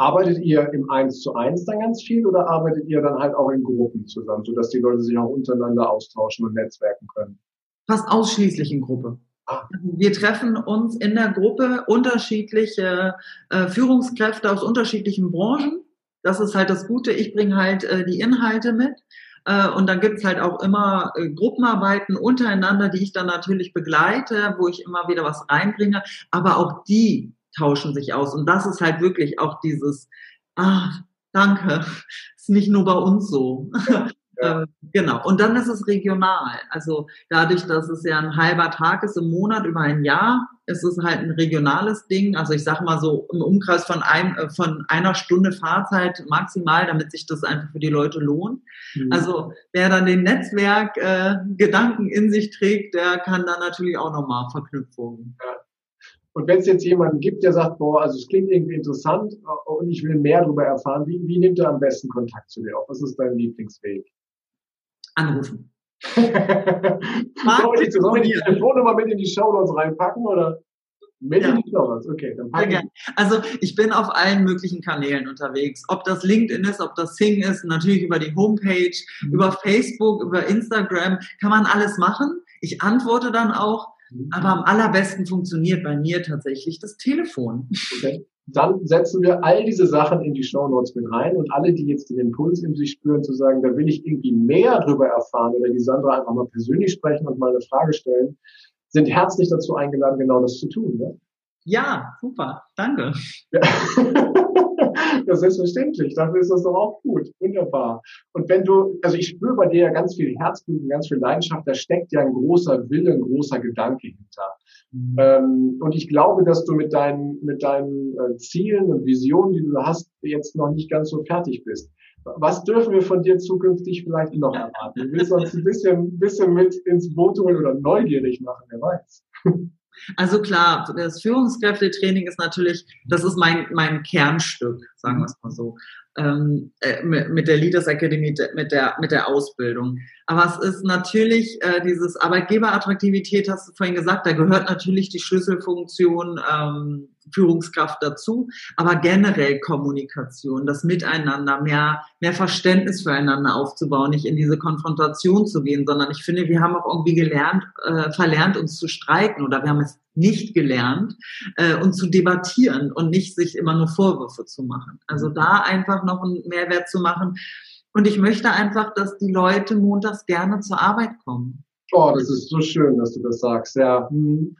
Arbeitet ihr im Eins zu eins dann ganz viel oder arbeitet ihr dann halt auch in Gruppen zusammen, sodass die Leute sich auch untereinander austauschen und netzwerken können? Fast ausschließlich in Gruppe. Ah. Also wir treffen uns in der Gruppe unterschiedliche äh, Führungskräfte aus unterschiedlichen Branchen. Das ist halt das Gute. Ich bringe halt äh, die Inhalte mit. Äh, und dann gibt's halt auch immer äh, Gruppenarbeiten untereinander, die ich dann natürlich begleite, wo ich immer wieder was reinbringe. Aber auch die tauschen sich aus. Und das ist halt wirklich auch dieses, ah, danke, ist nicht nur bei uns so. Ja. genau. Und dann ist es regional. Also dadurch, dass es ja ein halber Tag ist im Monat über ein Jahr, ist es halt ein regionales Ding. Also ich sage mal so im Umkreis von, ein, äh, von einer Stunde Fahrzeit maximal, damit sich das einfach für die Leute lohnt. Mhm. Also wer dann den Netzwerk äh, Gedanken in sich trägt, der kann dann natürlich auch nochmal Verknüpfungen. Ja. Und wenn es jetzt jemanden gibt, der sagt, boah, also es klingt irgendwie interessant äh, und ich will mehr darüber erfahren, wie, wie nimmt er am besten Kontakt zu dir auf? Was ist dein Lieblingsweg? Anrufen. sollen wir die, Telefonnummer mit in die Show Notes reinpacken oder? Mit ja. in die Show Notes, okay. Dann packen also ich bin auf allen möglichen Kanälen unterwegs. Ob das LinkedIn ist, ob das Sing ist, natürlich über die Homepage, mhm. über Facebook, über Instagram, kann man alles machen. Ich antworte dann auch. Aber am allerbesten funktioniert bei mir tatsächlich das Telefon. Okay. Dann setzen wir all diese Sachen in die Show Notes mit rein und alle, die jetzt den Impuls in sich spüren, zu sagen, da will ich irgendwie mehr drüber erfahren oder die Sandra einfach mal persönlich sprechen und mal eine Frage stellen, sind herzlich dazu eingeladen, genau das zu tun. Ne? Ja, super, danke. Ja. ja, selbstverständlich. Dafür ist das doch auch gut. Wunderbar. Und wenn du, also ich spüre bei dir ja ganz viel Herzblut und ganz viel Leidenschaft, da steckt ja ein großer Wille, ein großer Gedanke hinter. Mhm. Ähm, und ich glaube, dass du mit deinen, mit deinen äh, Zielen und Visionen, die du hast, jetzt noch nicht ganz so fertig bist. Was dürfen wir von dir zukünftig vielleicht noch erwarten? Du willst uns ein bisschen, bisschen mit ins Boot holen oder neugierig machen, wer weiß. Also klar, das Führungskräftetraining ist natürlich, das ist mein, mein Kernstück, sagen wir es mal so, ähm, äh, mit der Leaders Academy, mit der, mit der Ausbildung. Aber es ist natürlich äh, dieses Arbeitgeberattraktivität, hast du vorhin gesagt, da gehört natürlich die Schlüsselfunktion ähm, Führungskraft dazu, aber generell Kommunikation, das Miteinander, mehr, mehr Verständnis füreinander aufzubauen, nicht in diese Konfrontation zu gehen, sondern ich finde, wir haben auch irgendwie gelernt, äh, verlernt, uns zu streiten oder wir haben es nicht gelernt äh, und zu debattieren und nicht sich immer nur Vorwürfe zu machen. Also da einfach noch einen Mehrwert zu machen. Und ich möchte einfach, dass die Leute montags gerne zur Arbeit kommen. Oh, das ist so schön, dass du das sagst. Ja, hm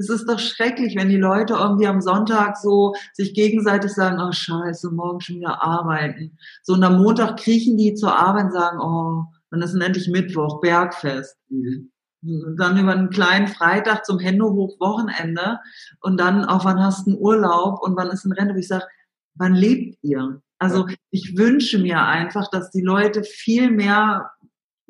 es ist doch schrecklich, wenn die Leute irgendwie am Sonntag so sich gegenseitig sagen, oh scheiße, morgen schon wieder arbeiten. So und am Montag kriechen die zur Arbeit und sagen, oh, dann ist endlich Mittwoch, Bergfest. Mhm. Dann über einen kleinen Freitag zum Händehoch-Wochenende und dann auch, wann hast du einen Urlaub und wann ist ein Rente? Wo ich sage, wann lebt ihr? Also ich wünsche mir einfach, dass die Leute viel mehr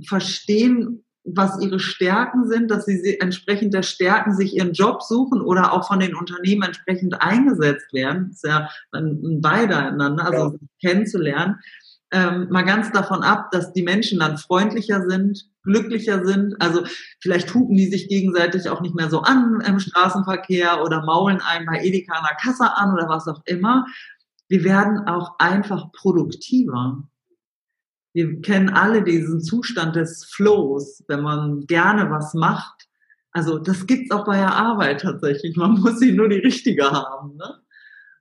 verstehen, was ihre Stärken sind, dass sie entsprechend der Stärken sich ihren Job suchen oder auch von den Unternehmen entsprechend eingesetzt werden. Das ist ja ein Beidereinander, also ja. kennenzulernen. Ähm, mal ganz davon ab, dass die Menschen dann freundlicher sind, glücklicher sind. Also vielleicht hupen die sich gegenseitig auch nicht mehr so an im Straßenverkehr oder maulen einen bei Edeka an der Kasse an oder was auch immer. Wir werden auch einfach produktiver wir kennen alle diesen Zustand des Flows, wenn man gerne was macht. Also das gibt's auch bei der Arbeit tatsächlich. Man muss sie nur die richtige haben. Ne?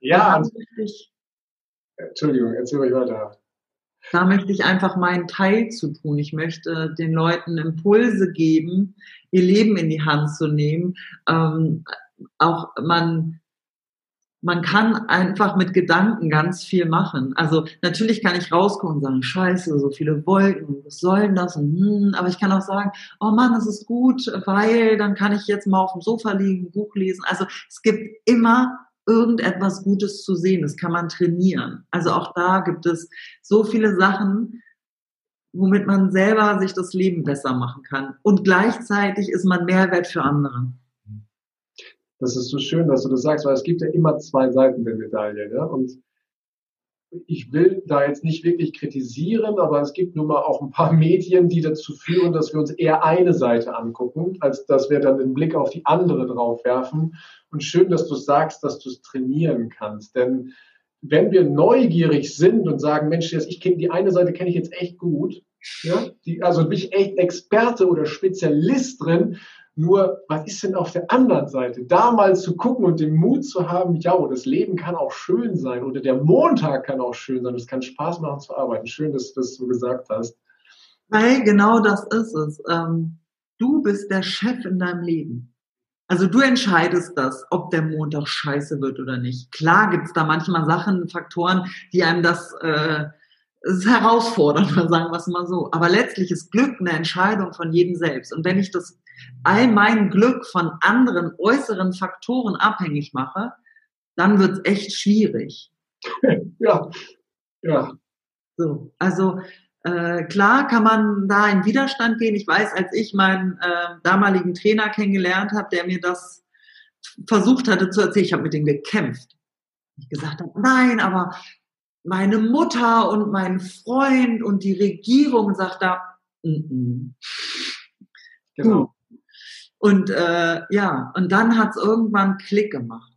Ja. Ich, Entschuldigung, erzähl euch weiter. Da möchte ich einfach meinen Teil zu tun. Ich möchte den Leuten Impulse geben, ihr Leben in die Hand zu nehmen. Ähm, auch man man kann einfach mit Gedanken ganz viel machen. Also natürlich kann ich rauskommen und sagen, scheiße, so viele Wolken, was soll denn das? Und, hm, aber ich kann auch sagen, oh Mann, das ist gut, weil dann kann ich jetzt mal auf dem Sofa liegen, Buch lesen. Also es gibt immer irgendetwas Gutes zu sehen. Das kann man trainieren. Also auch da gibt es so viele Sachen, womit man selber sich das Leben besser machen kann. Und gleichzeitig ist man Mehrwert für andere. Das ist so schön, dass du das sagst, weil es gibt ja immer zwei Seiten der Medaille. Ne? Und ich will da jetzt nicht wirklich kritisieren, aber es gibt nun mal auch ein paar Medien, die dazu führen, dass wir uns eher eine Seite angucken, als dass wir dann den Blick auf die andere drauf werfen. Und schön, dass du sagst, dass du es trainieren kannst. Denn wenn wir neugierig sind und sagen, Mensch, ich kenne die eine Seite kenne ich jetzt echt gut, ja, die, also bin ich echt Experte oder Spezialist drin. Nur, was ist denn auf der anderen Seite? Da mal zu gucken und den Mut zu haben, ja, das Leben kann auch schön sein oder der Montag kann auch schön sein. Es kann Spaß machen zu arbeiten. Schön, dass du das so gesagt hast. Weil genau das ist es. Ähm, du bist der Chef in deinem Leben. Also du entscheidest das, ob der Montag scheiße wird oder nicht. Klar gibt's da manchmal Sachen, Faktoren, die einem das, äh, das herausfordern, sagen wir es mal so. Aber letztlich ist Glück eine Entscheidung von jedem selbst. Und wenn ich das all mein Glück von anderen äußeren Faktoren abhängig mache, dann wird's echt schwierig. ja, ja. So, also äh, klar kann man da in Widerstand gehen. Ich weiß, als ich meinen äh, damaligen Trainer kennengelernt habe, der mir das versucht hatte zu erzählen, ich habe mit ihm gekämpft. Ich gesagt habe, nein, aber meine Mutter und mein Freund und die Regierung sagt da, mm -mm. genau. Und äh, ja, und dann hat's irgendwann Klick gemacht.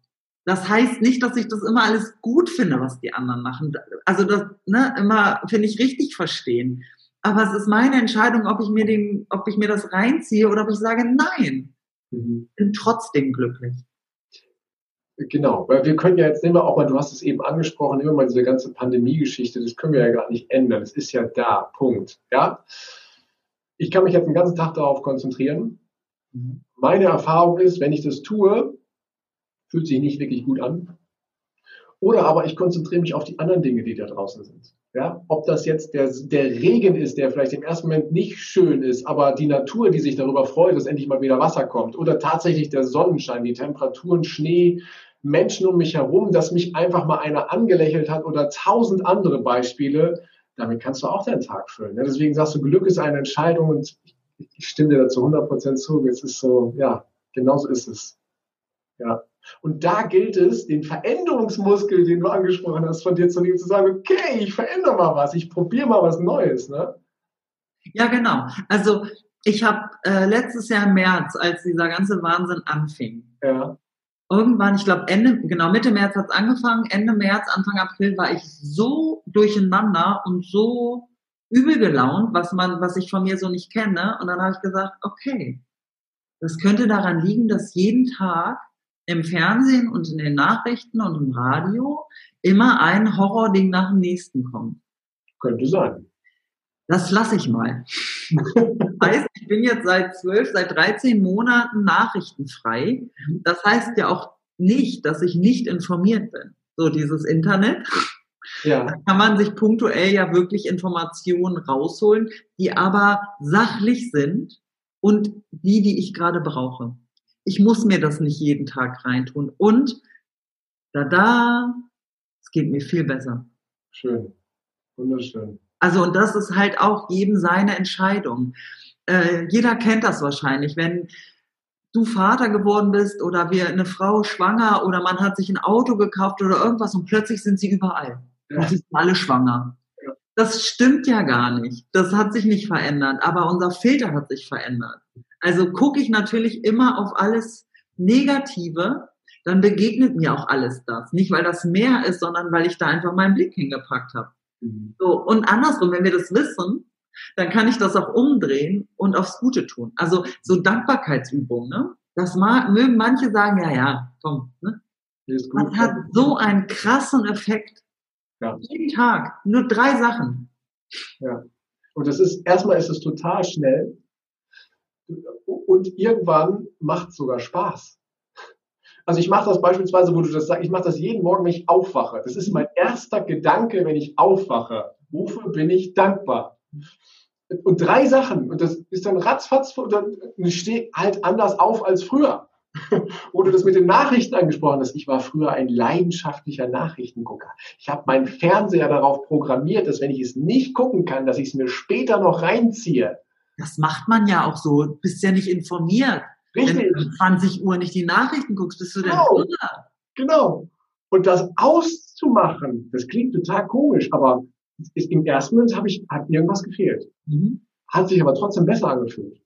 Das heißt nicht, dass ich das immer alles gut finde, was die anderen machen. Also das ne, immer finde ich richtig verstehen. Aber es ist meine Entscheidung, ob ich mir den, ob ich mir das reinziehe oder ob ich sage, nein, mhm. bin trotzdem glücklich. Genau, weil wir können ja jetzt nehmen wir auch mal, du hast es eben angesprochen, immer mal diese ganze Pandemie-Geschichte, das können wir ja gar nicht ändern. Es ist ja da, Punkt. Ja, ich kann mich jetzt den ganzen Tag darauf konzentrieren. Mhm. Meine Erfahrung ist, wenn ich das tue, fühlt sich nicht wirklich gut an. Oder aber ich konzentriere mich auf die anderen Dinge, die da draußen sind. Ja, ob das jetzt der, der Regen ist, der vielleicht im ersten Moment nicht schön ist, aber die Natur, die sich darüber freut, dass endlich mal wieder Wasser kommt. Oder tatsächlich der Sonnenschein, die Temperaturen, Schnee, Menschen um mich herum, dass mich einfach mal einer angelächelt hat oder tausend andere Beispiele. Damit kannst du auch deinen Tag füllen. Deswegen sagst du, Glück ist eine Entscheidung und ich stimme dir dazu 100 Prozent zu. Es ist so, ja, genauso ist es. Ja. Und da gilt es, den Veränderungsmuskel, den du angesprochen hast, von dir zu nehmen, zu sagen, okay, ich verändere mal was, ich probiere mal was Neues. Ne? Ja, genau. Also ich habe äh, letztes Jahr im März, als dieser ganze Wahnsinn anfing, ja. irgendwann, ich glaube Ende, genau Mitte März hat es angefangen, Ende März, Anfang April war ich so durcheinander und so übel gelaunt, was man, was ich von mir so nicht kenne. Und dann habe ich gesagt, okay, das könnte daran liegen, dass jeden Tag im Fernsehen und in den Nachrichten und im Radio immer ein Horrording nach dem nächsten kommt. Könnte sein. Das lasse ich mal. Das heißt, ich bin jetzt seit zwölf, seit 13 Monaten nachrichtenfrei. Das heißt ja auch nicht, dass ich nicht informiert bin. So dieses Internet. Ja. Da kann man sich punktuell ja wirklich Informationen rausholen, die aber sachlich sind und die, die ich gerade brauche. Ich muss mir das nicht jeden Tag reintun. Und da da, es geht mir viel besser. Schön. Wunderschön. Also, und das ist halt auch jedem seine Entscheidung. Äh, jeder kennt das wahrscheinlich, wenn du Vater geworden bist oder wir eine Frau schwanger oder man hat sich ein Auto gekauft oder irgendwas und plötzlich sind sie überall. Ja. Und sie sind alle schwanger. Ja. Das stimmt ja gar nicht. Das hat sich nicht verändert, aber unser Filter hat sich verändert. Also gucke ich natürlich immer auf alles Negative, dann begegnet mir auch alles das. Nicht, weil das mehr ist, sondern weil ich da einfach meinen Blick hingepackt habe. Mhm. So, und andersrum, wenn wir das wissen, dann kann ich das auch umdrehen und aufs Gute tun. Also so Dankbarkeitsübungen, ne? Das mag, mögen manche sagen, ja, ja, komm, ne? Man hat so einen krassen Effekt. Ja. Jeden Tag. Nur drei Sachen. Ja. Und das ist, erstmal ist es total schnell und irgendwann macht es sogar Spaß. Also ich mache das beispielsweise, wo du das sagst, ich mache das jeden Morgen, wenn ich aufwache. Das ist mein erster Gedanke, wenn ich aufwache. Wofür bin ich dankbar? Und drei Sachen. Und das ist dann ratzfatz, und dann ich stehe halt anders auf als früher. Wo du das mit den Nachrichten angesprochen hast. Ich war früher ein leidenschaftlicher Nachrichtengucker. Ich habe meinen Fernseher darauf programmiert, dass wenn ich es nicht gucken kann, dass ich es mir später noch reinziehe. Das macht man ja auch so. Du bist ja nicht informiert. Richtig. Wenn du um 20 Uhr nicht die Nachrichten guckst, bist du genau. denn irre. Genau. Und das auszumachen, das klingt total komisch, aber im ersten Moment habe ich, hat irgendwas gefehlt. Mhm. Hat sich aber trotzdem besser angefühlt.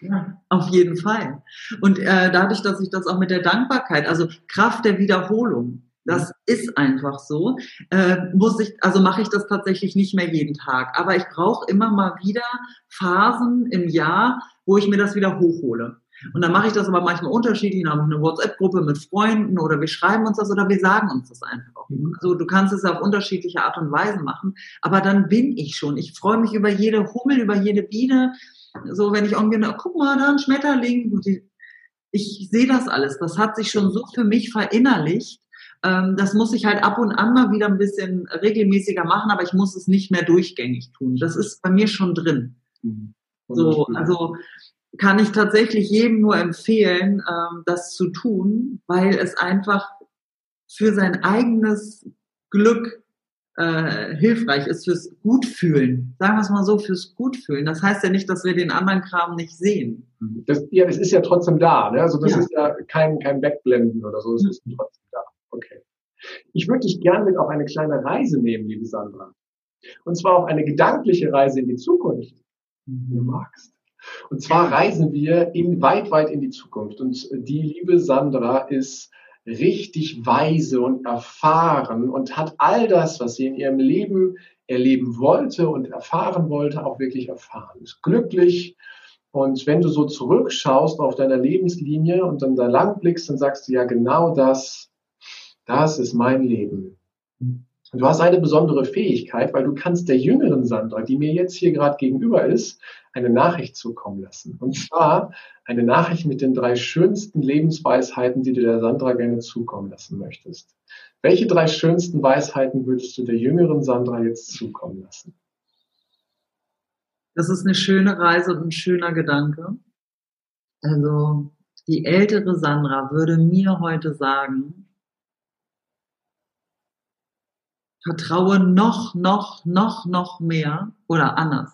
Ja, auf jeden Fall. Und äh, dadurch, dass ich das auch mit der Dankbarkeit, also Kraft der Wiederholung, Das ist einfach so. Äh, muss ich, also mache ich das tatsächlich nicht mehr jeden Tag. Aber ich brauche immer mal wieder Phasen im Jahr, wo ich mir das wieder hochhole. Und dann mache ich das aber manchmal unterschiedlich. Dann habe ich eine WhatsApp-Gruppe mit Freunden oder wir schreiben uns das oder wir sagen uns das einfach. Mhm. Also du kannst es auf unterschiedliche Art und Weise machen. Aber dann bin ich schon. Ich freue mich über jede Hummel, über jede Biene. So, wenn ich irgendwie, guck mal, da ein Schmetterling. Ich sehe das alles. Das hat sich schon so für mich verinnerlicht. Ähm, das muss ich halt ab und an mal wieder ein bisschen regelmäßiger machen, aber ich muss es nicht mehr durchgängig tun. Das ist bei mir schon drin. Mhm. So, also kann ich tatsächlich jedem nur empfehlen, ähm, das zu tun, weil es einfach für sein eigenes Glück äh, hilfreich ist, fürs Gutfühlen. Sagen wir es mal so, fürs Gutfühlen. Das heißt ja nicht, dass wir den anderen Kram nicht sehen. Das, ja, es ist ja trotzdem da. Ne? Also das ja. ist ja kein, kein Wegblenden oder so, es mhm. ist trotzdem da. Okay. Ich würde dich gerne mit auf eine kleine Reise nehmen, liebe Sandra. Und zwar auf eine gedankliche Reise in die Zukunft, wenn du magst. Und zwar reisen wir in, weit, weit in die Zukunft. Und die liebe Sandra ist richtig weise und erfahren und hat all das, was sie in ihrem Leben erleben wollte und erfahren wollte, auch wirklich erfahren. Ist glücklich. Und wenn du so zurückschaust auf deiner Lebenslinie und dann da lang blickst, dann sagst du ja genau das, das ist mein Leben. Du hast eine besondere Fähigkeit, weil du kannst der jüngeren Sandra, die mir jetzt hier gerade gegenüber ist, eine Nachricht zukommen lassen. Und zwar eine Nachricht mit den drei schönsten Lebensweisheiten, die du der Sandra gerne zukommen lassen möchtest. Welche drei schönsten Weisheiten würdest du der jüngeren Sandra jetzt zukommen lassen? Das ist eine schöne Reise und ein schöner Gedanke. Also die ältere Sandra würde mir heute sagen, vertraue noch, noch, noch, noch mehr oder anders.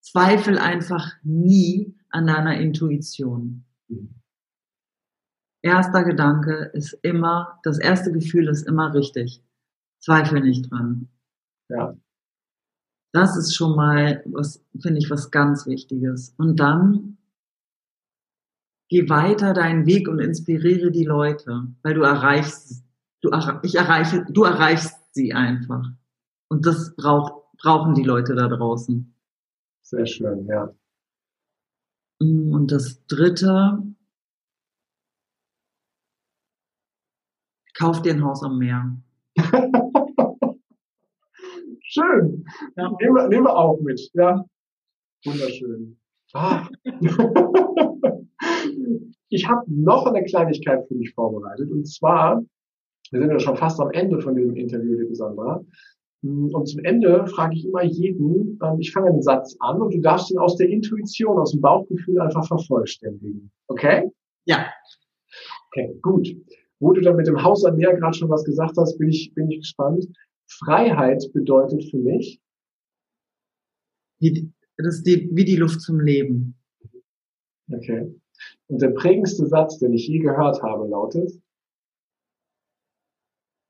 Zweifel einfach nie an deiner Intuition. Erster Gedanke ist immer, das erste Gefühl ist immer richtig. Zweifel nicht dran. Ja. Das ist schon mal was, finde ich, was ganz Wichtiges. Und dann geh weiter deinen Weg und inspiriere die Leute, weil du erreichst, du, ich erreiche, du erreichst sie einfach. Und das braucht, brauchen die Leute da draußen. Sehr schön, ja. Mm, und das dritte, kauf dir ein Haus am Meer. schön. Ja. Nehmen, wir, nehmen wir auch mit, ja. Wunderschön. Ah. ich habe noch eine Kleinigkeit für dich vorbereitet. Und zwar wir sind ja schon fast am Ende von diesem Interview, liebe Sandra. Und zum Ende frage ich immer jeden, ähm, ich fange einen Satz an und du darfst ihn aus der Intuition, aus dem Bauchgefühl einfach vervollständigen. Okay? Ja. Okay, gut. Wo du dann mit dem Haus am Meer gerade schon was gesagt hast, bin ich, bin ich gespannt. Freiheit bedeutet für mich? Wie, das ist die, wie die Luft zum Leben. Okay. Und der prägendste Satz, den ich je gehört habe, lautet?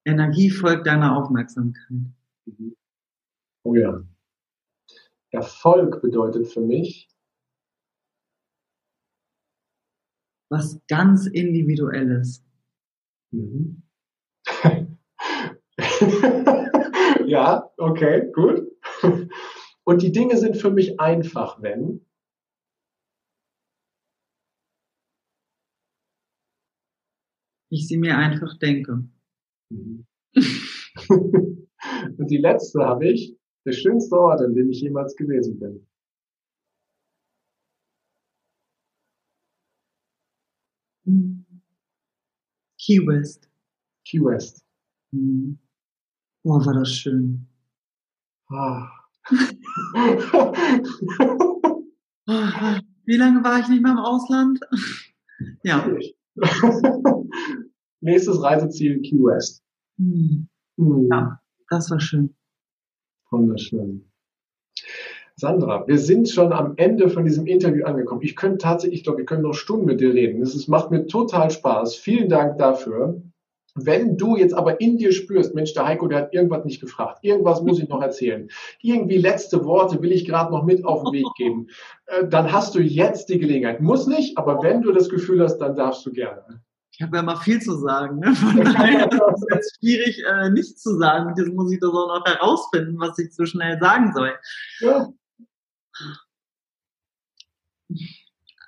Energie folgt deiner Aufmerksamkeit. Mhm. Oh ja. Erfolg bedeutet für mich was ganz Individuelles. Mhm. ja, okay, gut. Und die Dinge sind für mich einfach, wenn ich sie mir einfach denke. Mhm. Und die letzte habe ich, der schönste Ort, an dem ich jemals gewesen bin. Key West. Key West. Mhm. Oh, war das schön. Ah. Wie lange war ich nicht mehr im Ausland? ja. Nächstes Reiseziel Key West. Hm. Hm. Ja, das war schön. Wunderschön. Sandra, wir sind schon am Ende von diesem Interview angekommen. Ich könnte tatsächlich, ich glaube, wir können noch Stunden mit dir reden. Ist, macht mir total Spaß. Vielen Dank dafür. Wenn du jetzt aber in dir spürst, Mensch, der Heiko, der hat irgendwas nicht gefragt, irgendwas muss ich noch erzählen, irgendwie letzte Worte will ich gerade noch mit auf den Weg geben, äh, dann hast du jetzt die Gelegenheit. Muss nicht, aber wenn du das Gefühl hast, dann darfst du gerne. Ich habe ja immer viel zu sagen. Ne? Von daher ist es jetzt schwierig, äh, nichts zu sagen. Jetzt muss ich das auch noch herausfinden, was ich so schnell sagen soll. Ja.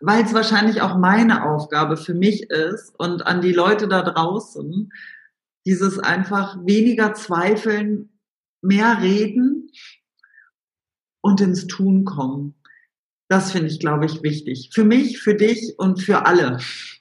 Weil es wahrscheinlich auch meine Aufgabe für mich ist und an die Leute da draußen, dieses einfach weniger zweifeln, mehr reden und ins Tun kommen. Das finde ich, glaube ich, wichtig. Für mich, für dich und für alle.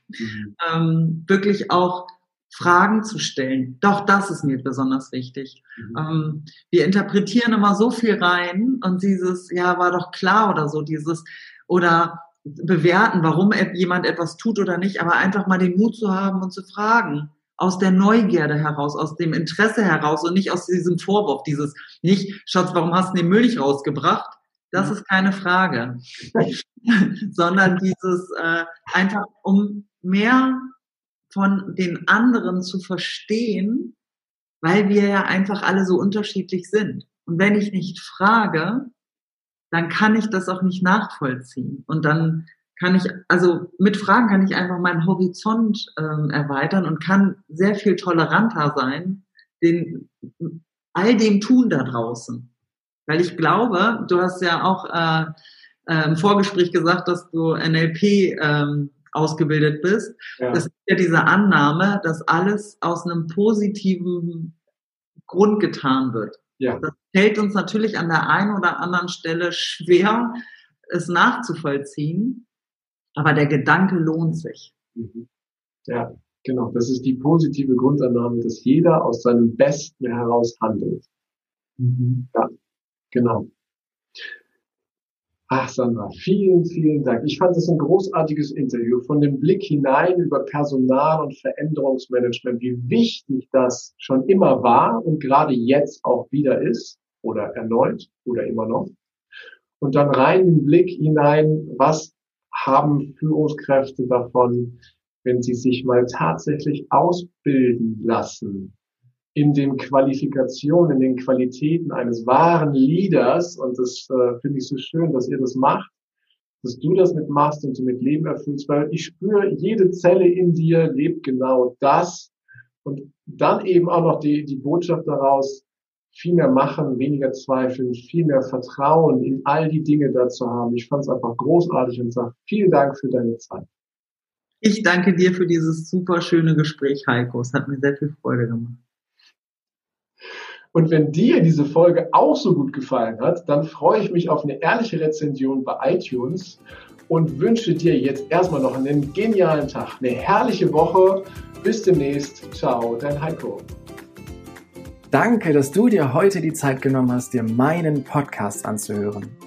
Mhm. Ähm, wirklich auch Fragen zu stellen. Doch das ist mir besonders wichtig. Mhm. Ähm, wir interpretieren immer so viel rein und dieses, ja, war doch klar oder so, dieses, oder bewerten, warum jemand etwas tut oder nicht, aber einfach mal den Mut zu haben und zu fragen. Aus der Neugierde heraus, aus dem Interesse heraus und nicht aus diesem Vorwurf, dieses nicht, Schatz, warum hast du den Müll nicht rausgebracht? Das mhm. ist keine Frage. Sondern dieses äh, einfach, um mehr von den anderen zu verstehen, weil wir ja einfach alle so unterschiedlich sind. Und wenn ich nicht frage, dann kann ich das auch nicht nachvollziehen. Und dann kann ich, also mit Fragen kann ich einfach meinen Horizont ähm, erweitern und kann sehr viel toleranter sein, den, all dem tun da draußen. Weil ich glaube, du hast ja auch äh, äh, im Vorgespräch gesagt, dass du NLP ähm, ausgebildet bist. Ja. Das ist ja diese Annahme, dass alles aus einem positiven Grund getan wird. Ja. Das fällt uns natürlich an der einen oder anderen Stelle schwer, es nachzuvollziehen, aber der Gedanke lohnt sich. Mhm. Ja, genau. Das ist die positive Grundannahme, dass jeder aus seinem Besten heraus handelt. Mhm. Ja, genau. Ach, Sandra, vielen, vielen Dank. Ich fand es ein großartiges Interview von dem Blick hinein über Personal- und Veränderungsmanagement, wie wichtig das schon immer war und gerade jetzt auch wieder ist oder erneut oder immer noch. Und dann rein den Blick hinein, was haben Führungskräfte davon, wenn sie sich mal tatsächlich ausbilden lassen in den Qualifikationen, in den Qualitäten eines wahren Leaders. Und das äh, finde ich so schön, dass ihr das macht, dass du das mit machst und du mit Leben erfüllst, weil ich spüre, jede Zelle in dir lebt genau das. Und dann eben auch noch die, die Botschaft daraus, viel mehr machen, weniger zweifeln, viel mehr Vertrauen in all die Dinge dazu haben. Ich fand es einfach großartig und sage vielen Dank für deine Zeit. Ich danke dir für dieses super schöne Gespräch, Heiko. Es hat mir sehr viel Freude gemacht. Und wenn dir diese Folge auch so gut gefallen hat, dann freue ich mich auf eine ehrliche Rezension bei iTunes und wünsche dir jetzt erstmal noch einen genialen Tag, eine herrliche Woche. Bis demnächst. Ciao, dein Heiko. Danke, dass du dir heute die Zeit genommen hast, dir meinen Podcast anzuhören.